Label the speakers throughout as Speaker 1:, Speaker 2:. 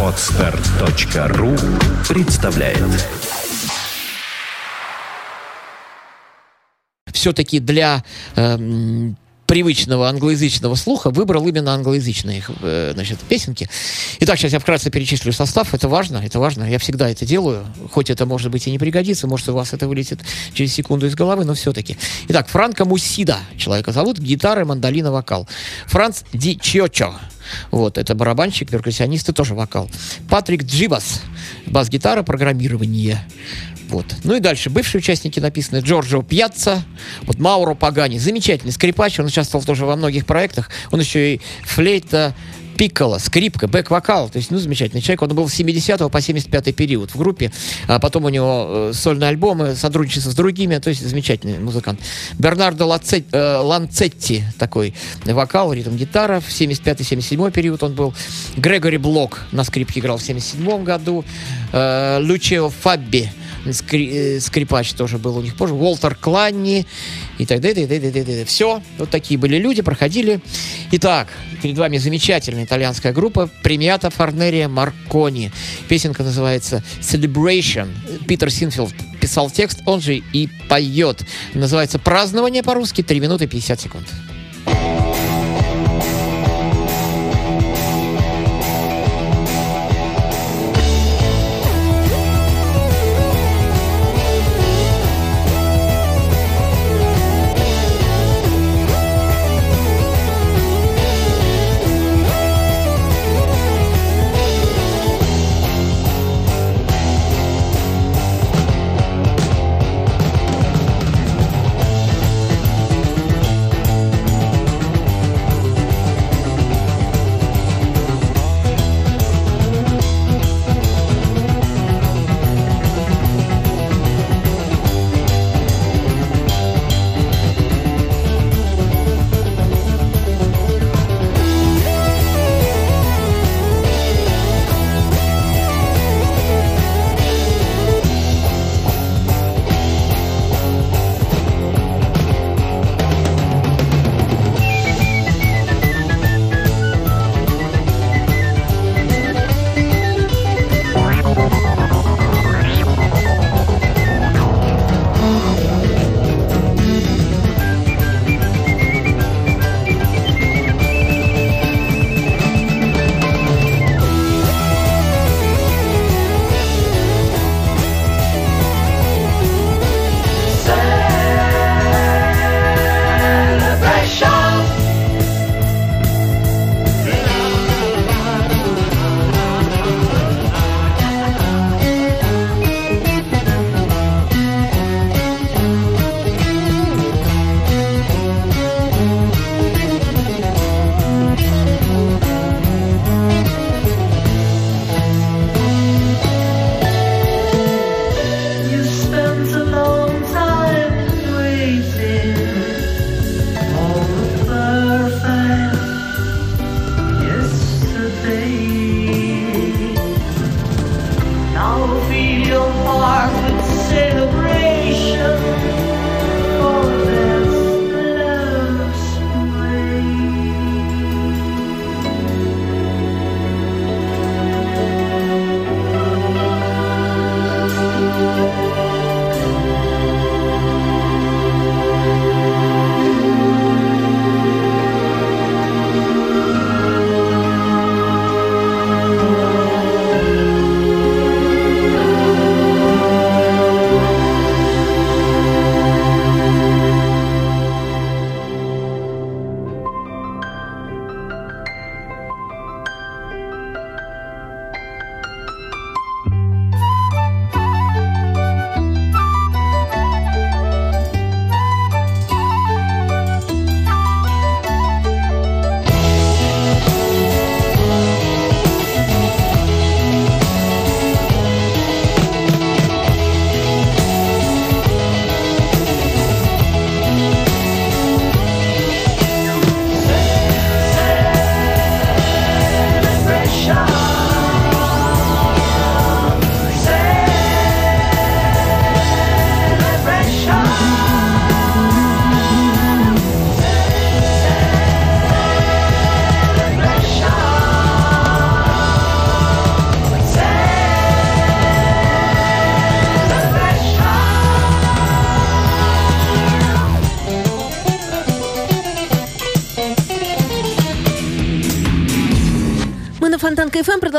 Speaker 1: Отстар.ру представляет.
Speaker 2: Все-таки для эм, привычного англоязычного слуха выбрал именно англоязычные э, значит, песенки. Итак, сейчас я вкратце перечислю состав. Это важно, это важно. Я всегда это делаю. Хоть это, может быть, и не пригодится, может, у вас это вылетит через секунду из головы, но все-таки. Итак, Франко Мусида человека зовут, гитара, мандолина, вокал. Франц Ди Чиочо. Вот, это барабанщик, перкуссионист и тоже вокал. Патрик Джибас, бас-гитара, программирование. Вот. Ну и дальше. Бывшие участники написаны. Джорджо Пьяцца, вот Мауро Пагани. Замечательный скрипач. Он участвовал тоже во многих проектах. Он еще и флейта, пикколо, скрипка, бэк-вокал. То есть, ну, замечательный человек. Он был с 70 по 75 период в группе. А потом у него э, сольные альбомы, сотрудничество с другими. То есть, замечательный музыкант. Бернардо Лацет, э, Ланцетти, такой вокал, ритм-гитара. В 75-77 период он был. Грегори Блок на скрипке играл в 77 году. Э, Лучио Фабби скри, э, скрипач тоже был у них позже, Уолтер Кланни и так далее, и так далее. Все, вот такие были люди, проходили. Итак, перед вами замечательная итальянская группа Премиата Фарнерия Маркони. Песенка называется Celebration. Питер Синфилд писал текст, он же и поет. Называется «Празднование» по-русски, 3 минуты 50 секунд.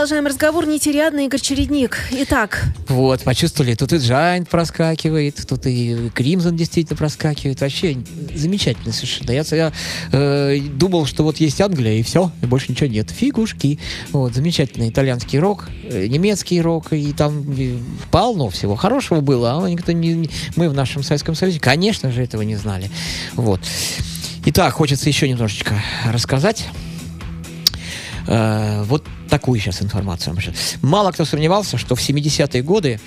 Speaker 3: Продолжаем разговор нетериадный Игорь Чередник. Итак.
Speaker 2: Вот, почувствовали, тут и Джайнт проскакивает, тут и Кримзон действительно проскакивает. Вообще замечательно совершенно. Я, я э, думал, что вот есть Англия, и все, и больше ничего нет. Фигушки. Вот, замечательный итальянский рок, э, немецкий рок, и там и полно всего хорошего было, а никто не... Мы в нашем Советском Союзе, конечно же, этого не знали. Вот. Итак, хочется еще немножечко рассказать. Э, вот такую сейчас информацию. Мало кто сомневался, что в 70-е годы,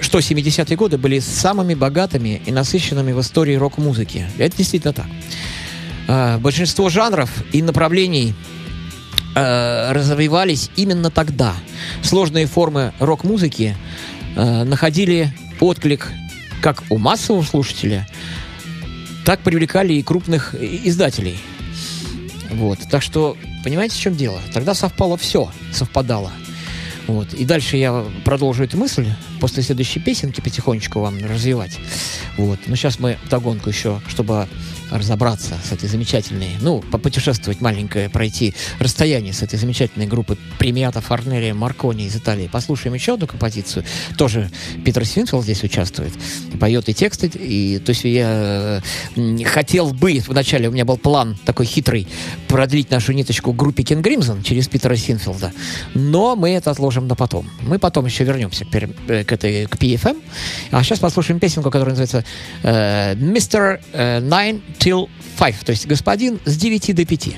Speaker 2: что 70-е годы были самыми богатыми и насыщенными в истории рок-музыки. Это действительно так. Э, большинство жанров и направлений э, развивались именно тогда. Сложные формы рок-музыки находили отклик как у массового слушателя, так привлекали и крупных издателей. Вот. Так что Понимаете, в чем дело? Тогда совпало все, совпадало. Вот. И дальше я продолжу эту мысль после следующей песенки потихонечку вам развивать. Вот. Но сейчас мы догонку еще, чтобы разобраться с этой замечательной, ну, попутешествовать маленькое, пройти расстояние с этой замечательной группы премиата Фарнерия Маркони из Италии. Послушаем еще одну композицию. Тоже Питер Свинфилд здесь участвует. Поет и тексты. И, то есть я хотел бы, вначале у меня был план такой хитрый, продлить нашу ниточку группе Кен Гримсон через Питера Синфилда. Но мы это отложим на потом. Мы потом еще вернемся к, э, к этой к PFM. А сейчас послушаем песенку, которая называется э, Mr. 9 till 5, то есть господин с 9 до 5.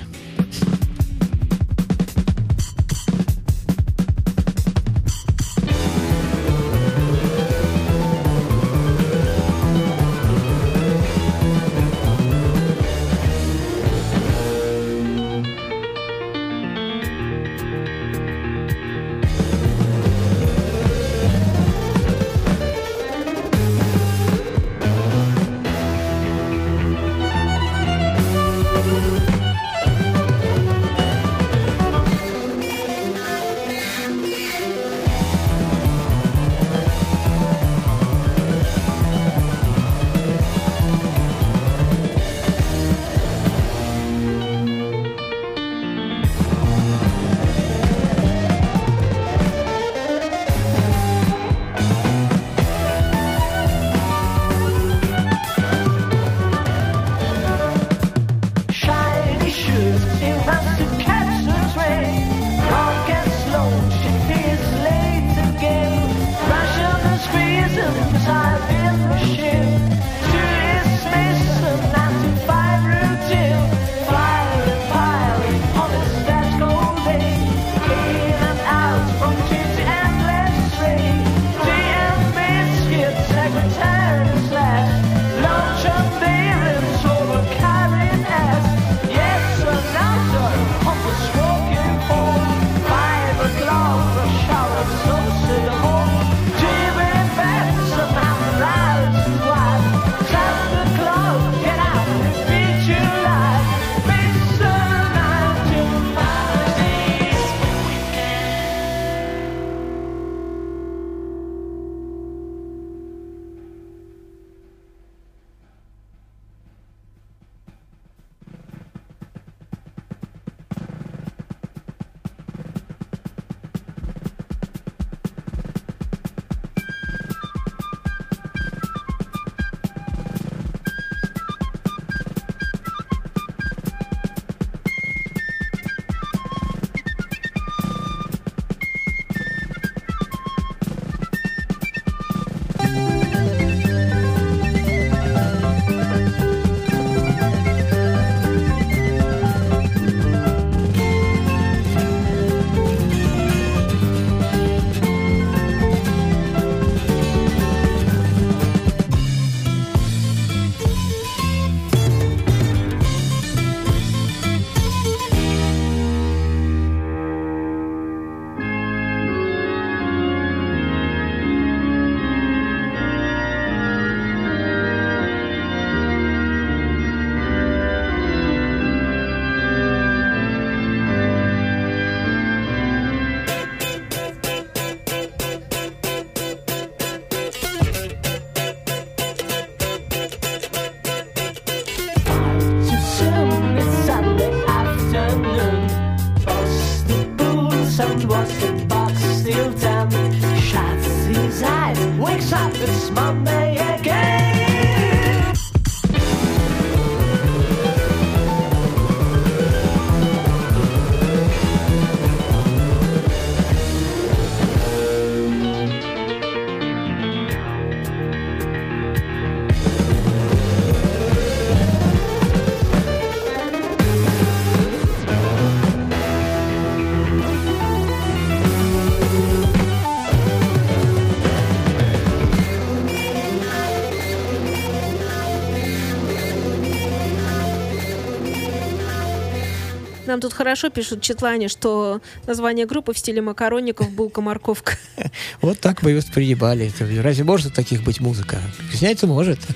Speaker 3: Нам тут хорошо пишут Четлане, что название группы в стиле макаронников «Булка-морковка».
Speaker 2: Вот так мы и воспринимали. Это Разве может таких быть музыка? Снять может.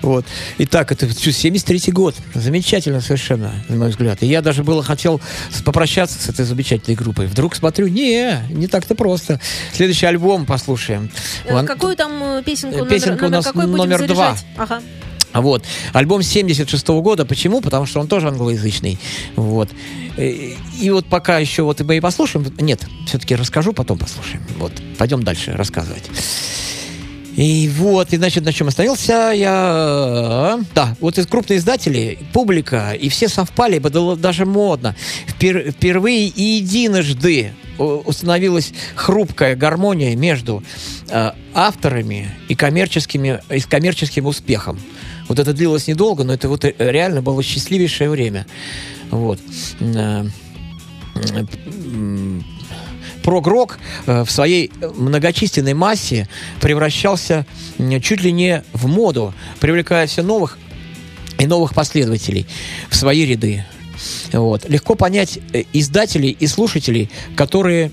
Speaker 2: Вот. Итак, это 73 год. Замечательно совершенно, на мой взгляд. И я даже было хотел попрощаться с этой замечательной группой. Вдруг смотрю, не, не так-то просто. Следующий альбом послушаем.
Speaker 3: Э, Какую там э, песенку?
Speaker 2: Э, песенка у
Speaker 3: номер
Speaker 2: нас номер два.
Speaker 3: Ага.
Speaker 2: А Вот. Альбом 76 года. Почему? Потому что он тоже англоязычный. Вот. Э, И вот пока еще вот мы и послушаем. Нет, все-таки расскажу, потом послушаем. Вот. Пойдем дальше рассказывать. И вот, и значит, на чем остановился я... Да, вот из крупных издателей, публика, и все совпали, было даже модно. Впер- впервые и единожды установилась хрупкая гармония между э, авторами и, коммерческими, и с коммерческим успехом. Вот это длилось недолго, но это вот э, реально было счастливейшее время. Вот. Э, прог-рок э, в своей многочисленной массе превращался чуть ли не в моду, привлекая все новых и новых последователей в свои ряды. Вот. Легко понять издателей и слушателей, которые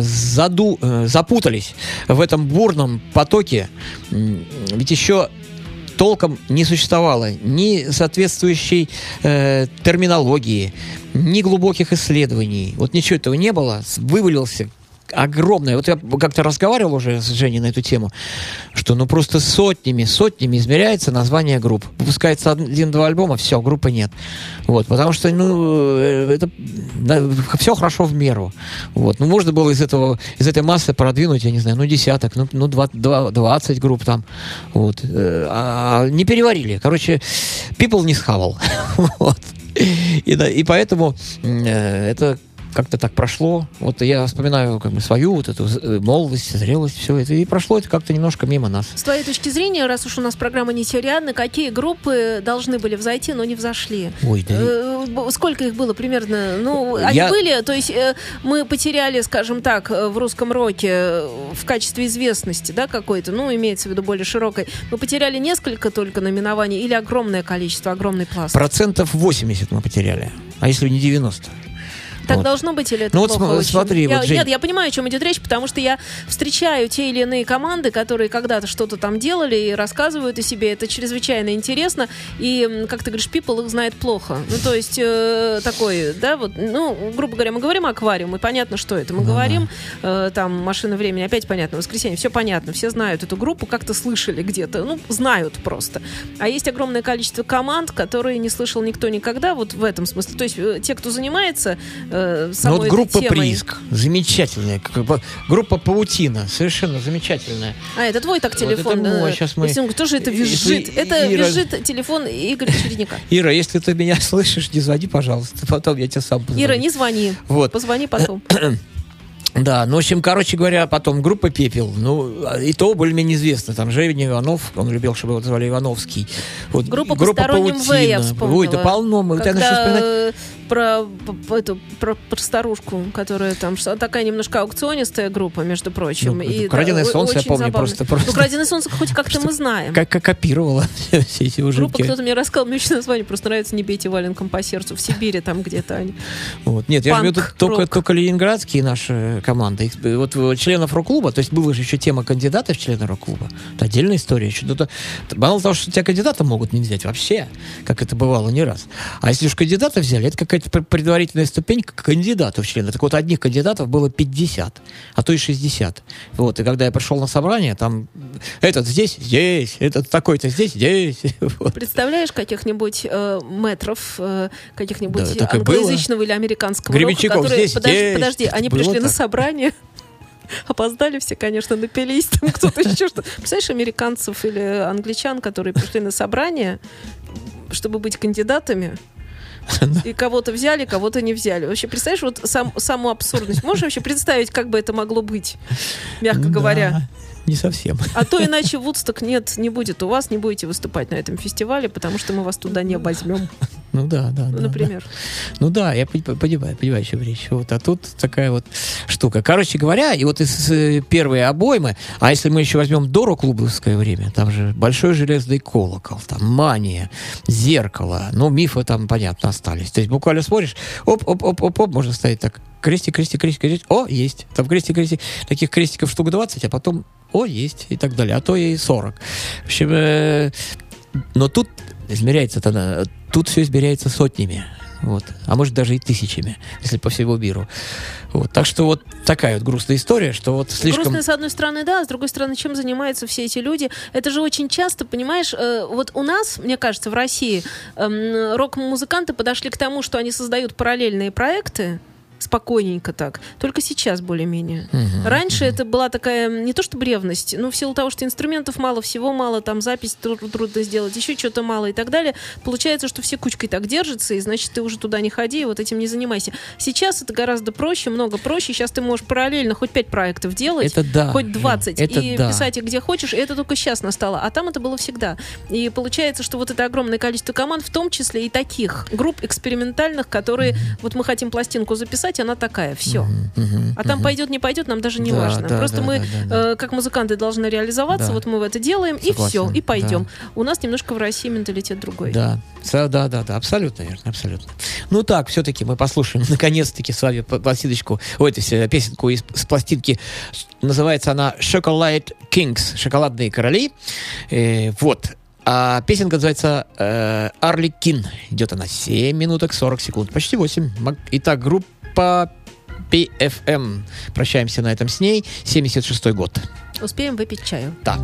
Speaker 2: заду, запутались в этом бурном потоке, ведь еще толком не существовало ни соответствующей э, терминологии, ни глубоких исследований. Вот ничего этого не было. Вывалился огромное. Вот я как-то разговаривал уже с Женей на эту тему, что ну просто сотнями, сотнями измеряется название групп. Выпускается один-два альбома, все, группы нет. Вот, потому что, ну, э, это все хорошо в меру. Вот, ну, можно было из этого, из этой массы продвинуть, я не знаю, ну, десяток, ну, ну два- два- 20 групп там. Вот. Э, А не переварили. Короче, people не схавал. Вот. И, да, и поэтому э, это как-то так прошло. Вот я вспоминаю как бы свою вот эту э, молодость, зрелость, все это. И прошло это как-то немножко мимо нас.
Speaker 3: С твоей точки зрения, раз уж у нас программа нетериадна, какие группы должны были взойти, но не взошли?
Speaker 2: Ой, да.
Speaker 3: Э, Сколько их было примерно? Ну, они
Speaker 2: Я-
Speaker 3: были, то есть э, мы потеряли, скажем так, э, в русском роке э, в качестве известности, да, какой-то, ну, имеется в виду более широкой, мы потеряли несколько только номинований или огромное количество, огромный пласт?
Speaker 2: Процентов 80 мы потеряли. А если не 90?
Speaker 3: Так
Speaker 2: Вот.
Speaker 3: должно быть или это
Speaker 2: Ну вот
Speaker 3: плохо
Speaker 2: см-
Speaker 3: очень?
Speaker 2: смотри,
Speaker 3: Я-
Speaker 2: вот, Жень.
Speaker 3: Нет, я понимаю, о чем идет речь, потому что я встречаю те или иные команды, которые когда-то что-то там делали и рассказывают о себе. Это чрезвычайно интересно. И, как ты говоришь, people их знает плохо. Ну, то есть, э, такой, да, вот, ну, грубо говоря, мы говорим аквариум, и понятно, что это. Мы
Speaker 2: Ну
Speaker 3: говорим, э, там, машина времени, опять понятно, воскресенье, все понятно, все знают эту группу, как-то слышали где-то, ну, знают просто. А есть огромное количество команд, которые не слышал никто никогда, вот в этом смысле. То есть, э, те, кто занимается э,
Speaker 2: Ну
Speaker 3: самой
Speaker 2: вот
Speaker 3: этой
Speaker 2: группа
Speaker 3: темой.
Speaker 2: Прииск, замечательная. как бы Группа Паутина, совершенно замечательная.
Speaker 3: А, это твой так
Speaker 2: Вот
Speaker 3: телефон.
Speaker 2: это мой, щас мы-
Speaker 3: Максим, Кто же это
Speaker 2: Если
Speaker 3: визжит? Это
Speaker 2: Ира-
Speaker 3: визжит телефон Игоря Чередника.
Speaker 2: Ира, если ты меня слышишь, не звони, пожалуйста. Потом я тебе сам позвоню.
Speaker 3: Ира, не звони.
Speaker 2: Вот.
Speaker 3: Позвони потом.
Speaker 2: Да, ну, в общем, короче говоря, потом группа «Пепел». Ну, и то более-менее известно. Там Женя Иванов, он любил, чтобы его звали Ивановский. Вот,
Speaker 3: Группа
Speaker 2: и
Speaker 3: «Посторонним В» я
Speaker 2: «Паутина».
Speaker 3: вспомнила.
Speaker 2: Ой, да полно. Мы вот я начал вспоминать.
Speaker 3: Когда про, эту, про, про старушку, которая там что- такая немножко аукционистая группа, между прочим.
Speaker 2: Ну,
Speaker 3: и,
Speaker 2: «Краденое
Speaker 3: да,
Speaker 2: солнце» я помню
Speaker 3: забавно.
Speaker 2: просто- просто.
Speaker 3: Ну, «Краденое солнце» хоть как-то мы знаем.
Speaker 2: Как, как копировала все эти
Speaker 3: Группа,
Speaker 2: ужимки.
Speaker 3: кто-то мне рассказал, мне очень название просто нравится «Не бейте валенком по сердцу». В Сибири там где-то они.
Speaker 2: Вот. Нет, я же только, только ленинградские наши команды. Их, вот э, членов рок-клуба, то есть была же еще тема кандидатов в члены рок-клуба. Это отдельная история. Еще тут, э, мало того, что тебя кандидата могут не взять вообще, как это бывало не раз. А если уж кандидата взяли, это какая-то это пр- предварительная ступенька к кандидату в члены. Так вот, одних кандидатов было 50, а то и 60. Вот, и когда я пришел на собрание, там этот здесь, здесь, этот такой-то здесь, здесь. Вот.
Speaker 3: Представляешь каких-нибудь э, метров, э, каких-нибудь
Speaker 2: Да, так и было.
Speaker 3: англоязычного или американского рока,
Speaker 2: Гребенщиков
Speaker 3: которые...
Speaker 2: здесь,
Speaker 3: подожди,
Speaker 2: здесь.
Speaker 3: подожди, они
Speaker 2: Было
Speaker 3: пришли на
Speaker 2: так.
Speaker 3: Собрание, опоздали все, конечно, напились, там кто-то еще что. Представляешь, американцев или англичан, которые пришли на собрание, чтобы быть кандидатами, и кого-то взяли, кого-то не взяли. Вообще, представляешь, вот сам, саму абсурдность. Можешь вообще представить, как бы это могло быть, мягко говоря?
Speaker 2: Не совсем.
Speaker 3: А то иначе Вудсток нет, не будет у вас, не будете выступать на этом фестивале, потому что мы вас туда не возьмем,
Speaker 2: Ну да, да.
Speaker 3: ну,
Speaker 2: да,
Speaker 3: например.
Speaker 2: да. Ну да, я пони- понимаю, понимаю, о чем речь. Вот, а тут такая вот штука. Короче говоря, и вот из э, первой обоймы, а если мы еще возьмем Дору клубовское время, там же большой железный колокол, там мания, зеркало, ну мифы там, понятно, остались. То есть буквально смотришь, оп-оп-оп-оп, можно ставить так, крестик, крестик, крестик, крестик, о, есть. Там крестик, крестик, таких крестиков штук 20, а потом, о, есть, и так далее, а то и 40. В общем, э, но тут измеряется тогда, тут все измеряется сотнями. Вот. А может даже и тысячами, если по всему миру. Вот. Так что вот такая вот грустная история, что вот слишком...
Speaker 3: Грустно, с одной стороны, да, а с другой стороны, чем занимаются все эти люди? Это же очень часто, понимаешь, э, вот у нас, мне кажется, в России эм, рок-музыканты подошли к тому, что они создают параллельные проекты, спокойненько так. Только сейчас более-менее.
Speaker 2: Мгм.
Speaker 3: Раньше это была такая, не то чтобы ревность, но в силу того, что инструментов мало, всего мало, там запись тру- трудно сделать, еще что-то мало и так далее, получается, что все кучкой так держатся, и значит, ты уже туда не ходи, и вот этим не занимайся. Сейчас это гораздо проще, много проще. Сейчас ты можешь параллельно хоть пять проектов делать,
Speaker 2: Это да.
Speaker 3: хоть 20,
Speaker 2: Это
Speaker 3: и
Speaker 2: да.
Speaker 3: писать их где хочешь, и это только сейчас настало. А там это было всегда. И получается, что вот это огромное количество команд, в том числе и таких групп экспериментальных, которые вот мы хотим пластинку записать, она такая, все.
Speaker 2: Мгм,
Speaker 3: А там
Speaker 2: мгм.
Speaker 3: пойдет, не пойдет, нам даже не
Speaker 2: Да,
Speaker 3: важно.
Speaker 2: да,
Speaker 3: Просто
Speaker 2: да,
Speaker 3: мы,
Speaker 2: да, да,
Speaker 3: э, как музыканты, должны реализоваться,
Speaker 2: Да.
Speaker 3: вот мы в это делаем, и
Speaker 2: Согласен,
Speaker 3: все, и пойдем.
Speaker 2: да.
Speaker 3: У нас немножко в России менталитет другой.
Speaker 2: Да, да, да, да, абсолютно верно, абсолютно. Ну так, все-таки мы послушаем наконец-таки с вами пластиночку, ой, это все, песенку из, с пластинки. Называется она «Chocolate Kings», «Шоколадные короли». Э, вот. А песенка называется э, «Арли Кин». Идет она 7 минуток 40 секунд, почти 8. Мак- Итак, группа PFM. Прощаемся на этом с ней. 76 год.
Speaker 3: Успеем выпить чаю.
Speaker 2: Да.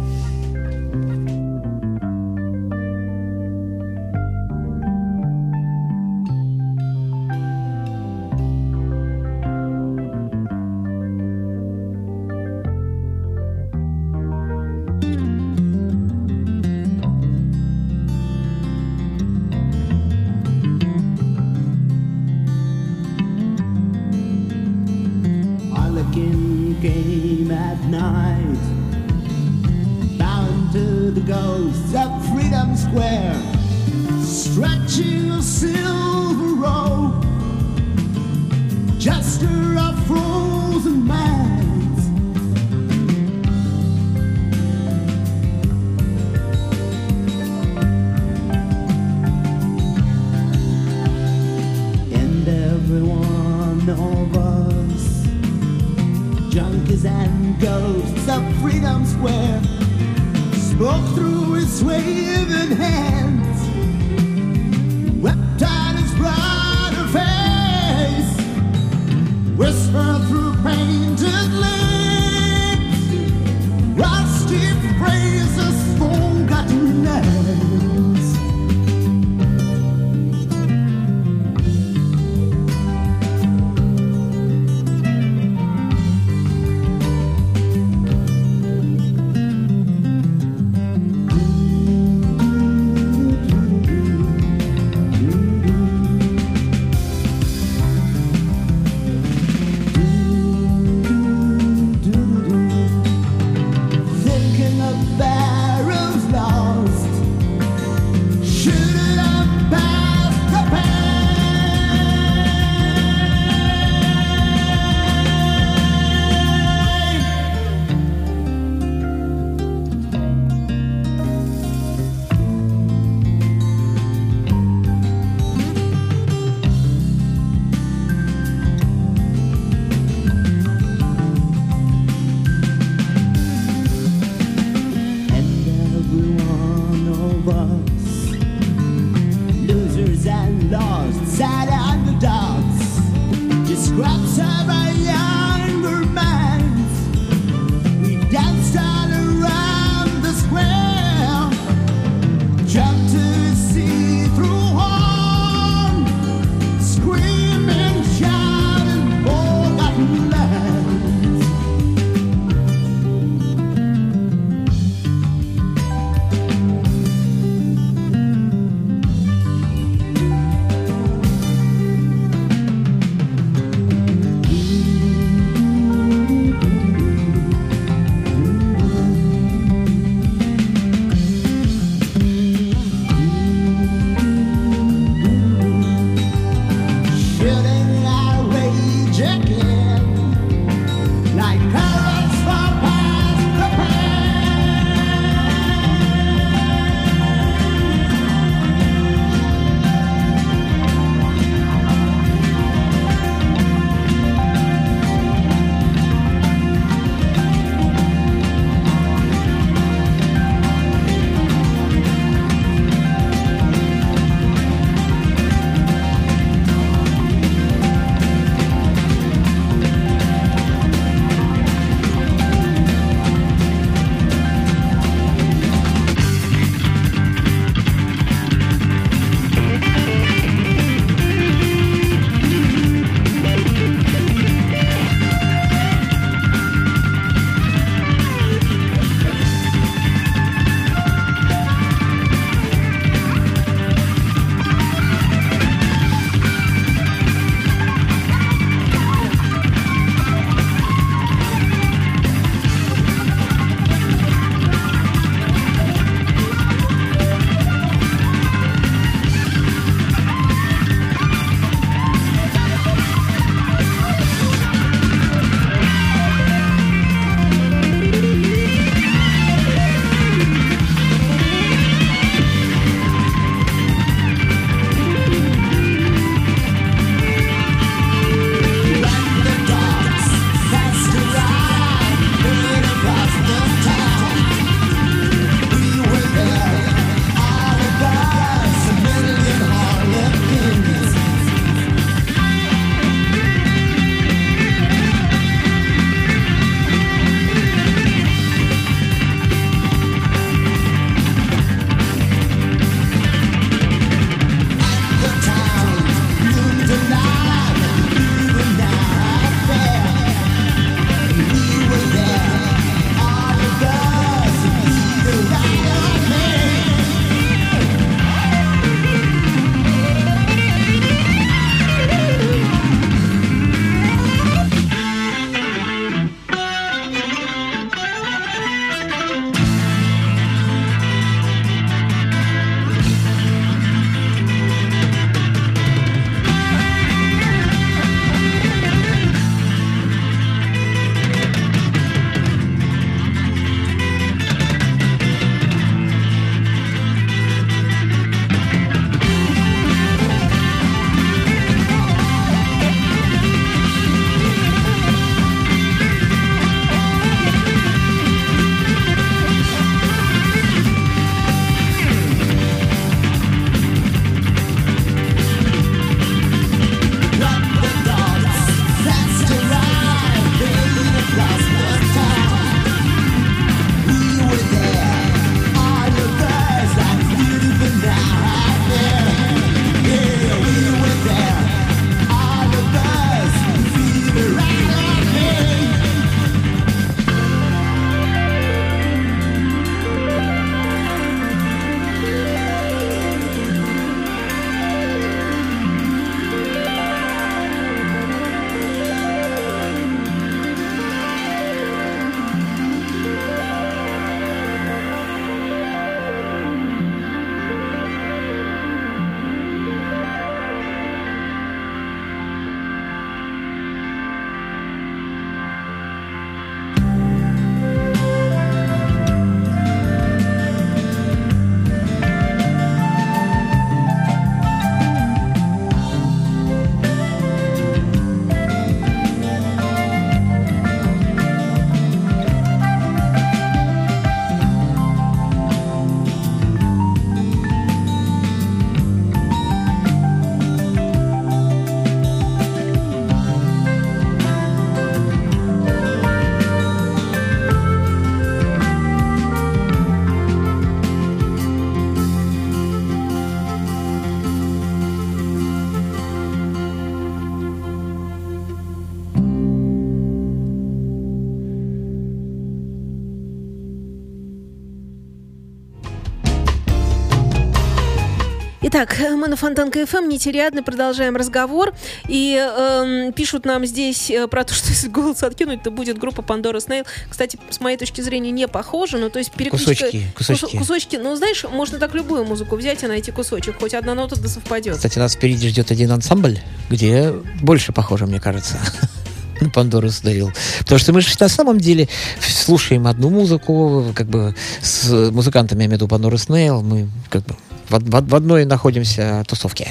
Speaker 3: Итак, мы на Фонтанка ФМ, нетериадно продолжаем разговор. И эм, пишут нам здесь э, про то, что если голос откинуть, то будет группа Пандора Снейл. Кстати, с моей точки зрения, не похоже. Ну, то есть перекличка...
Speaker 2: Кусочки, кусочки.
Speaker 3: Кус- кусочки. Ну, знаешь, можно так любую музыку взять и найти кусочек. Хоть одна нота да совпадет.
Speaker 2: Кстати, нас впереди ждет один ансамбль, где больше похоже, мне кажется. на Пандору сдавил. Потому что мы же на самом деле слушаем одну музыку, как бы с музыкантами, я имею в виду Пандору Снейл, мы как бы в, в в одной находимся тусовке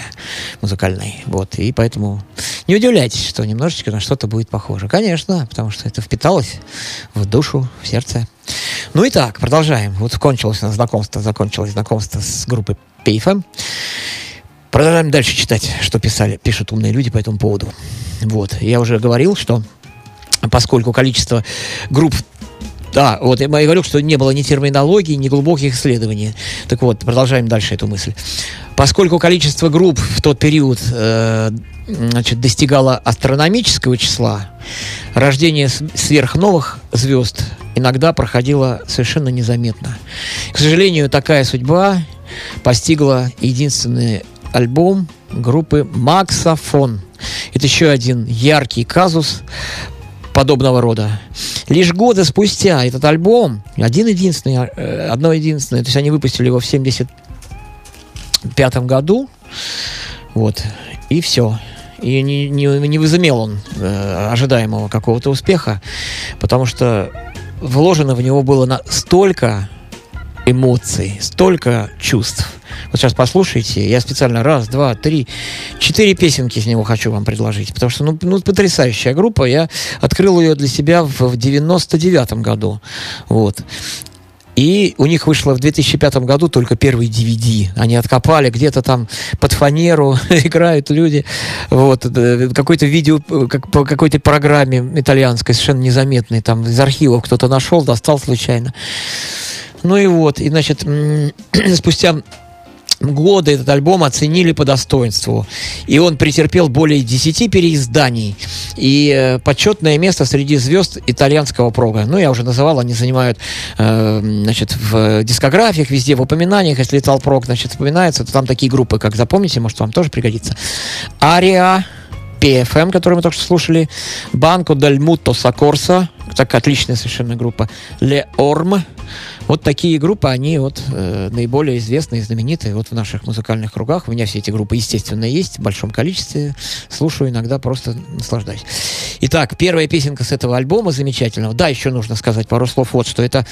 Speaker 2: музыкальной. Вот. И поэтому не удивляйтесь, что немножечко на что-то будет похоже. Конечно, потому что это впиталось в душу, в сердце. Ну и так, продолжаем. Вот кончилось у нас знакомство, закончилось знакомство с группой PFM. Продолжаем дальше читать, что писали, пишут умные люди по этому поводу. Вот. Я уже говорил, что поскольку количество групп да, вот я и говорил, что не было ни терминологии, ни глубоких исследований. Так вот, продолжаем дальше эту мысль. Поскольку количество групп в тот период э, значит, достигало астрономического числа, рождение сверхновых звезд иногда проходило совершенно незаметно. К сожалению, такая судьба постигла единственный альбом группы Максофон. Это еще один яркий казус подобного рода. Лишь годы спустя этот альбом, один-единственный, э, одно единственное, то есть они выпустили его в 75 году, вот, и все. И не, не, не возымел он э, ожидаемого какого-то успеха, потому что вложено в него было на столько эмоций, столько чувств. Вот сейчас послушайте, я специально раз, два, три, четыре песенки из него хочу вам предложить, потому что, ну, ну потрясающая группа, я открыл ее для себя в, в 99-м году, вот. И у них вышло в 2005 году только первый DVD. Они откопали где-то там под фанеру, играют люди. Вот, э, какое-то видео, как по какой-то программе итальянской, совершенно незаметной, там из архивов кто-то нашел, достал случайно. Ну и вот, и значит, спустя годы этот альбом оценили по достоинству. И он претерпел более 10 переизданий. И э, почетное место среди звезд итальянского прога. Ну, я уже называл, они занимают э, значит, в дискографиях, везде в упоминаниях. Если Итал прог, значит, упоминается, то там такие группы, как запомните, может, вам тоже пригодится. Ария, PFM, которую мы только что слушали, Банко Дель Мутто Сокорса, так отличная совершенно группа, Ле Орм. Вот такие группы, они вот э, наиболее известные знаменитые вот в наших музыкальных кругах. У меня все эти группы, естественно, есть в большом количестве. Слушаю иногда, просто наслаждаюсь. Итак, первая песенка с этого альбома замечательного. Да, еще нужно сказать пару слов вот, что это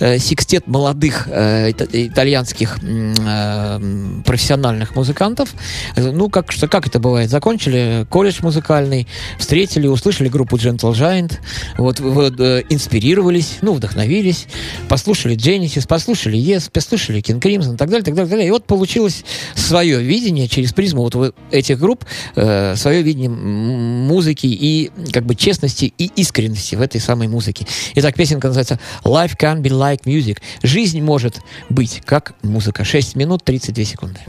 Speaker 2: э, секстет молодых э, ита- итальянских э, профессиональных музыкантов. Ну, как, что, как это бывает? Закончили колледж музыкальный, встретили, услышали группу Gentle Giant, вот, вот, э, инспирировались, ну, вдохновились, послушали Genesis, послушали Yes, послушали King Crimson и так далее, так далее, так далее. И вот получилось свое видение через призму вот этих групп, э, свое видение музыки и как бы честности и искренности в этой самой музыке. Итак, песенка называется Life can be like music. Жизнь может быть как музыка. 6 минут 32 секунды.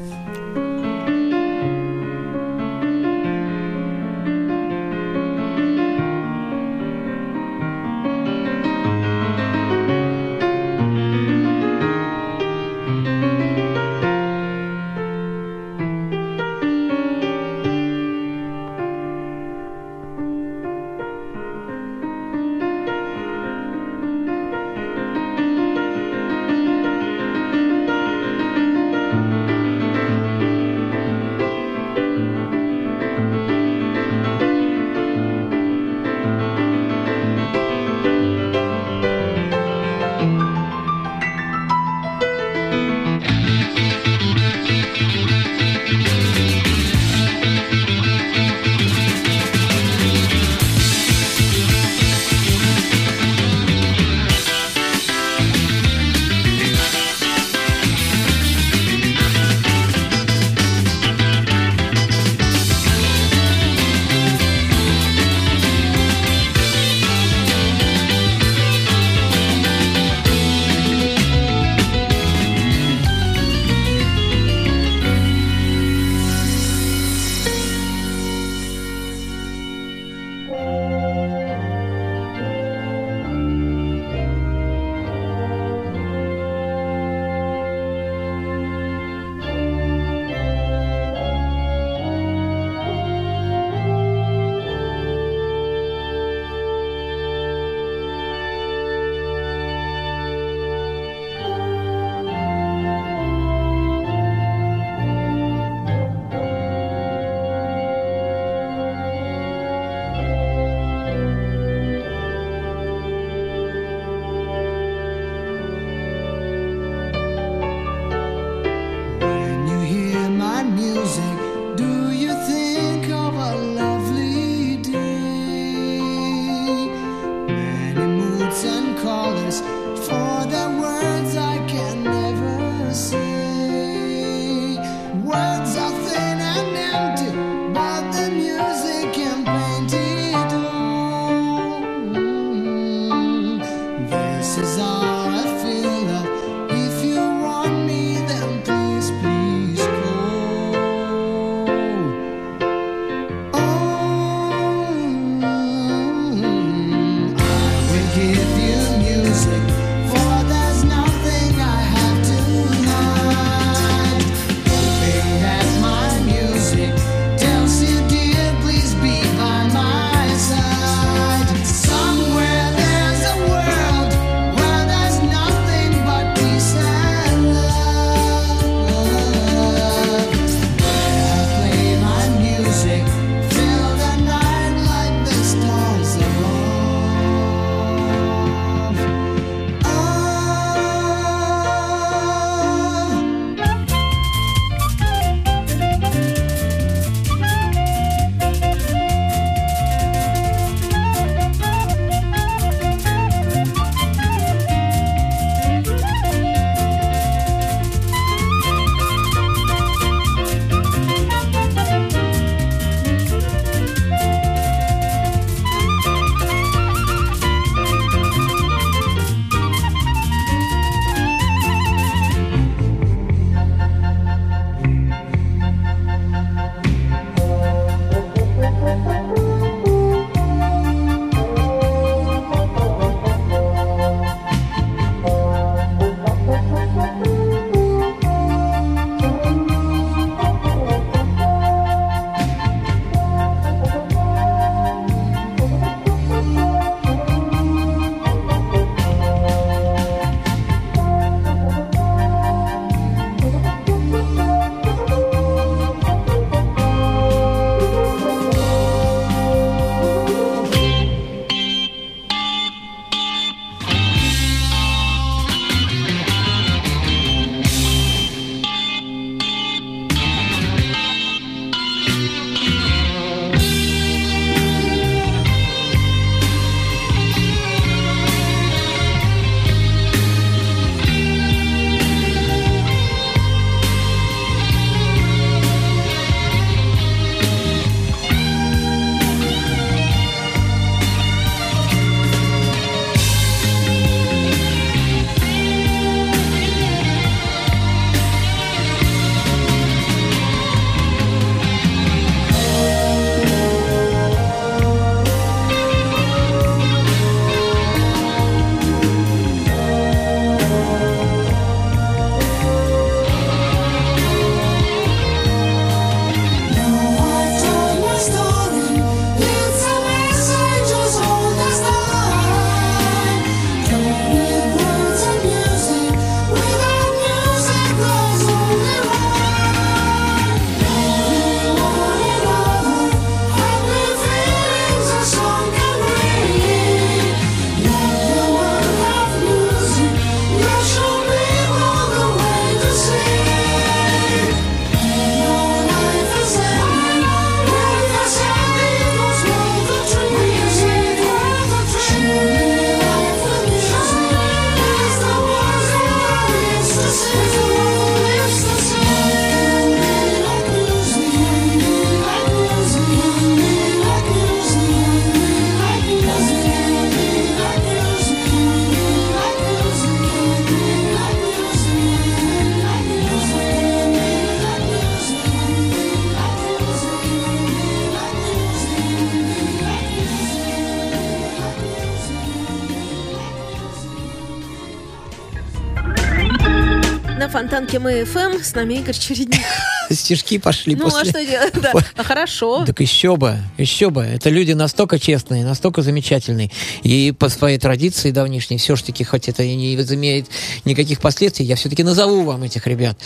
Speaker 3: Мы ФМ. С нами Игорь Чередник.
Speaker 2: Стишки пошли
Speaker 3: Ну, а
Speaker 2: после.
Speaker 3: что делать? Да. А Хорошо.
Speaker 2: Так еще бы, еще бы. Это люди настолько честные, настолько замечательные. И по своей традиции давнишней, все-таки, хоть это и не возымеет никаких последствий, я все-таки назову вам этих ребят.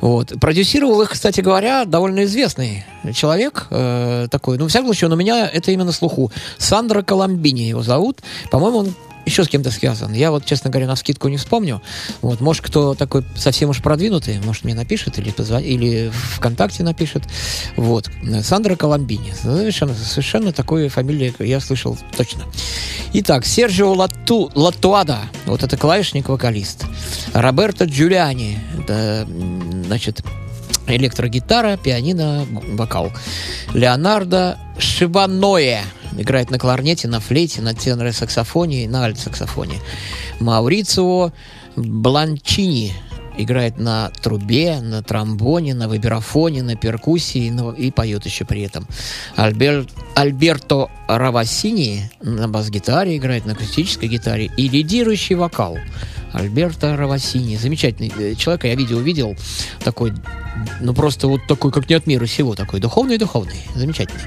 Speaker 2: Вот. Продюсировал их, кстати говоря, довольно известный человек э, такой. Ну, во всяком случае, он у меня это именно слуху. Сандро Коломбини его зовут. По-моему, он еще с кем-то связан. Я вот, честно говоря, на скидку не вспомню. Вот, может, кто такой совсем уж продвинутый, может, мне напишет или, позва- или ВКонтакте напишет. Вот. Сандро Коломбини. Совершенно, совершенно такой фамилии я слышал точно. Итак, Серджио Лату, Латуада, вот это клавишник-вокалист. Роберто Джулиани, это, значит, электрогитара, пианино, вокал. Леонардо Шибаное играет на кларнете, на флейте, на тенор-саксофоне и на альт-саксофоне. Маурицио Бланчини играет на трубе, на тромбоне, на вибрафоне, на перкуссии на- и поет еще при этом. Альбер- Альберто Равасини на бас-гитаре играет, на акустической гитаре и лидирующий вокал. Альберто Равасини. Замечательный э, человек, я видео видел, такой, ну просто вот такой, как не от мира сего, такой духовный-духовный, замечательный.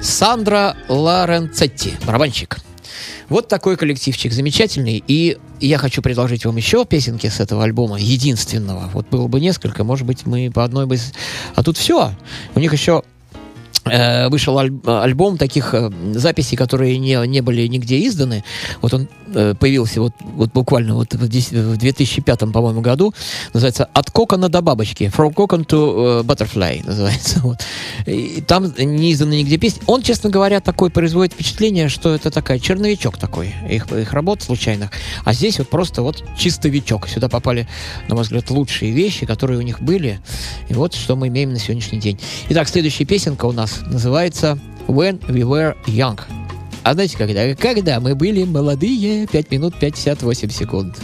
Speaker 2: Сандра Лоренцетти, барабанщик. Вот такой коллективчик замечательный. И я хочу предложить вам еще песенки с этого альбома, единственного. Вот было бы несколько, может быть, мы по одной бы... А тут все. У них еще вышел аль- альбом таких э, записей, которые не, не были нигде изданы. Вот он э, появился вот, вот буквально вот в, дес- в 2005, по-моему, году. Называется «От кокона до бабочки». «From cockon to э, butterfly» называется. Вот. И там не изданы нигде песни. Он, честно говоря, такой производит впечатление, что это такая черновичок такой их, их работ случайных. А здесь вот просто вот чистовичок. Сюда попали, на мой взгляд, лучшие вещи, которые у них были. И вот что мы имеем на сегодняшний день. Итак, следующая песенка у нас называется When We Were Young. А знаете, когда? Когда мы были молодые, 5 минут 58 секунд.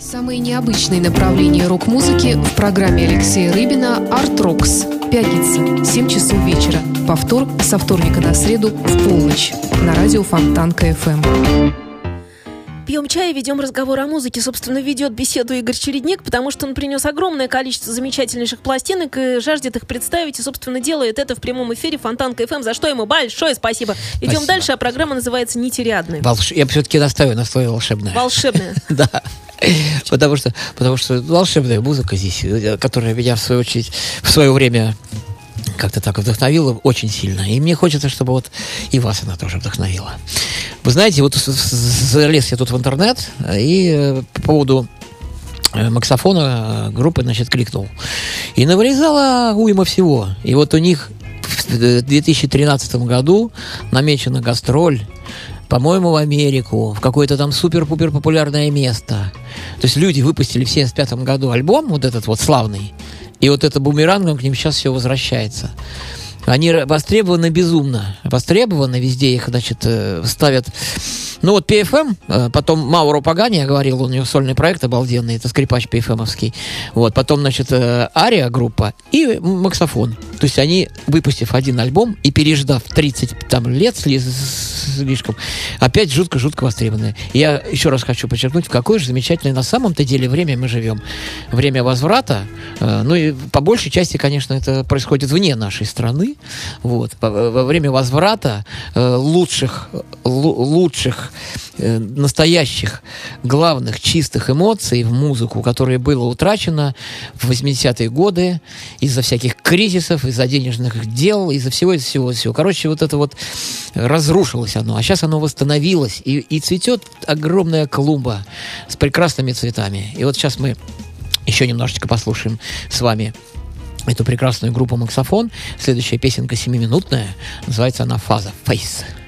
Speaker 4: Самые необычные направления рок-музыки в программе Алексея Рыбина «Art Rocks». Пятница, 7 часов вечера. Повтор со вторника на среду в полночь. На радио Фонтанка FM.
Speaker 3: Пьем чай и ведем разговор о музыке. Собственно, ведет беседу Игорь Чередник, потому что он принес огромное количество замечательнейших пластинок и жаждет их представить. И, собственно, делает это в прямом эфире Фонтанка FM, за что ему большое спасибо. Идем
Speaker 2: Спасибо.
Speaker 3: дальше, а программа называется «Нить Ариадны».
Speaker 2: Волш- Я все-таки настаиваю на слове волшебное.
Speaker 3: Волшебная.
Speaker 2: Да. Потому что, потому что волшебная музыка здесь, э, которая меня, в свою очередь, в свое время как-то так вдохновила очень сильно. И мне хочется, чтобы вот и вас она тоже вдохновила. Вы знаете, вот залез я тут в интернет, и э, по поводу э, максофона группы, значит, кликнул. И навырезала уйма всего. И вот у них в 2013 году намечена гастроль по-моему, в Америку, в какое-то там супер-пупер популярное место. То есть люди выпустили в 75 году альбом, вот этот вот славный, и вот это бумерангом к ним сейчас все возвращается. Они востребованы безумно. Востребованы везде их, значит, э, ставят. Ну вот PFM, э, потом Мауро Пагани, я говорил, у него сольный проект обалденный, это скрипач PFM-овский. Вот, потом, значит, э, Ария группа и Максофон. То есть они, выпустив один альбом и переждав 30 там, лет сли- слишком, опять жутко-жутко востребованы. Я еще раз хочу подчеркнуть, в какое же замечательное на самом-то деле время мы живем. Время возврата, э, ну и по большей части, конечно, это происходит вне нашей страны. Вот. Во, время возврата э, лучших, э, настоящих, главных, чистых эмоций в музыку, которое было утрачено в 80-е годы из-за всяких кризисов, из-за денежных дел, из-за всего, из-за всего, из всего. Короче, вот это вот разрушилось оно, а сейчас оно восстановилось, и, и цветет огромная клумба с прекрасными цветами. И вот сейчас мы еще немножечко послушаем с вами эту прекрасную группу «Максофон». Следующая песенка семиминутная. Называется она «Фаза». «Фейс».
Speaker 5: Fire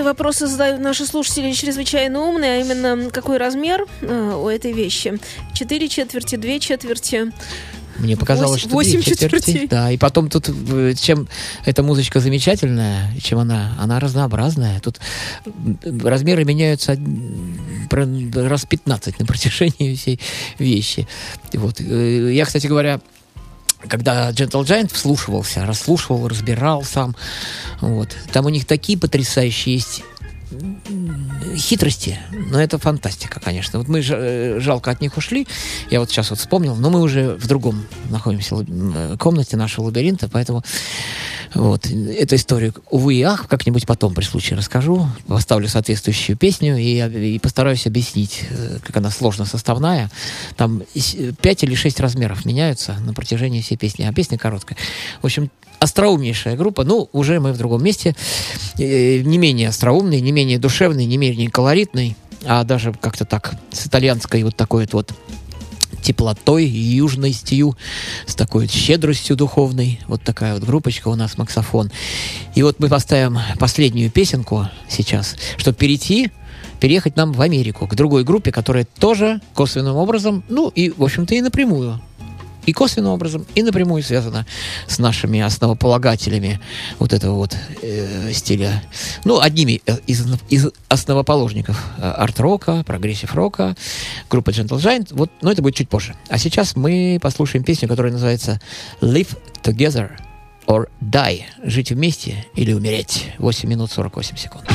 Speaker 3: здесь в студии. Вопросы задают наши слушатели чрезвычайно умные, а именно, какой размер э, у этой вещи? Четыре четверти, две четверти.
Speaker 2: Мне показалось, что
Speaker 3: восемь
Speaker 2: четверти.
Speaker 3: четвертей.
Speaker 2: Да, и потом тут, э, чем эта музычка замечательная, чем она, она разнообразная. Тут размеры меняются раз 15 на протяжении всей вещи. Вот. э, Я, кстати говоря, когда Gentle Giant вслушивался, расслушивал, разбирал сам, вот, там у них такие потрясающие есть хитрости, но это фантастика, конечно. Вот мы э, жалко от них ушли, я вот сейчас вот вспомнил, но мы уже в другом находимся комнате нашего лабиринта, поэтому вот эту историю, увы и ах, как-нибудь потом при случае расскажу, поставлю соответствующую песню и, и постараюсь объяснить, э, как она сложно составная. Там пять или шесть размеров меняются на протяжении всей песни, а песня короткая. В общем, остроумнейшая группа, ну, уже мы в другом месте, Э, не менее остроумный, не менее душевный, не менее колоритный, а даже как-то так с итальянской вот такой вот, теплотой, южностью, с такой щедростью духовной. Вот такая вот группочка у нас «Максофон». И вот мы поставим последнюю песенку сейчас, чтобы перейти переехать нам в Америку, к другой группе, которая тоже косвенным образом, ну и, в общем-то, и напрямую и косвенным образом, и напрямую связана с нашими основополагателями вот этого вот э, стиля. Ну, одними э, из, из основоположников э, арт-рока, прогрессив-рока, группа Gentle Giant. Вот, но это будет чуть позже. А сейчас мы послушаем песню, которая называется Live Together or Die. Жить вместе или умереть. 8 минут 48 секунд.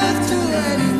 Speaker 5: to
Speaker 1: let it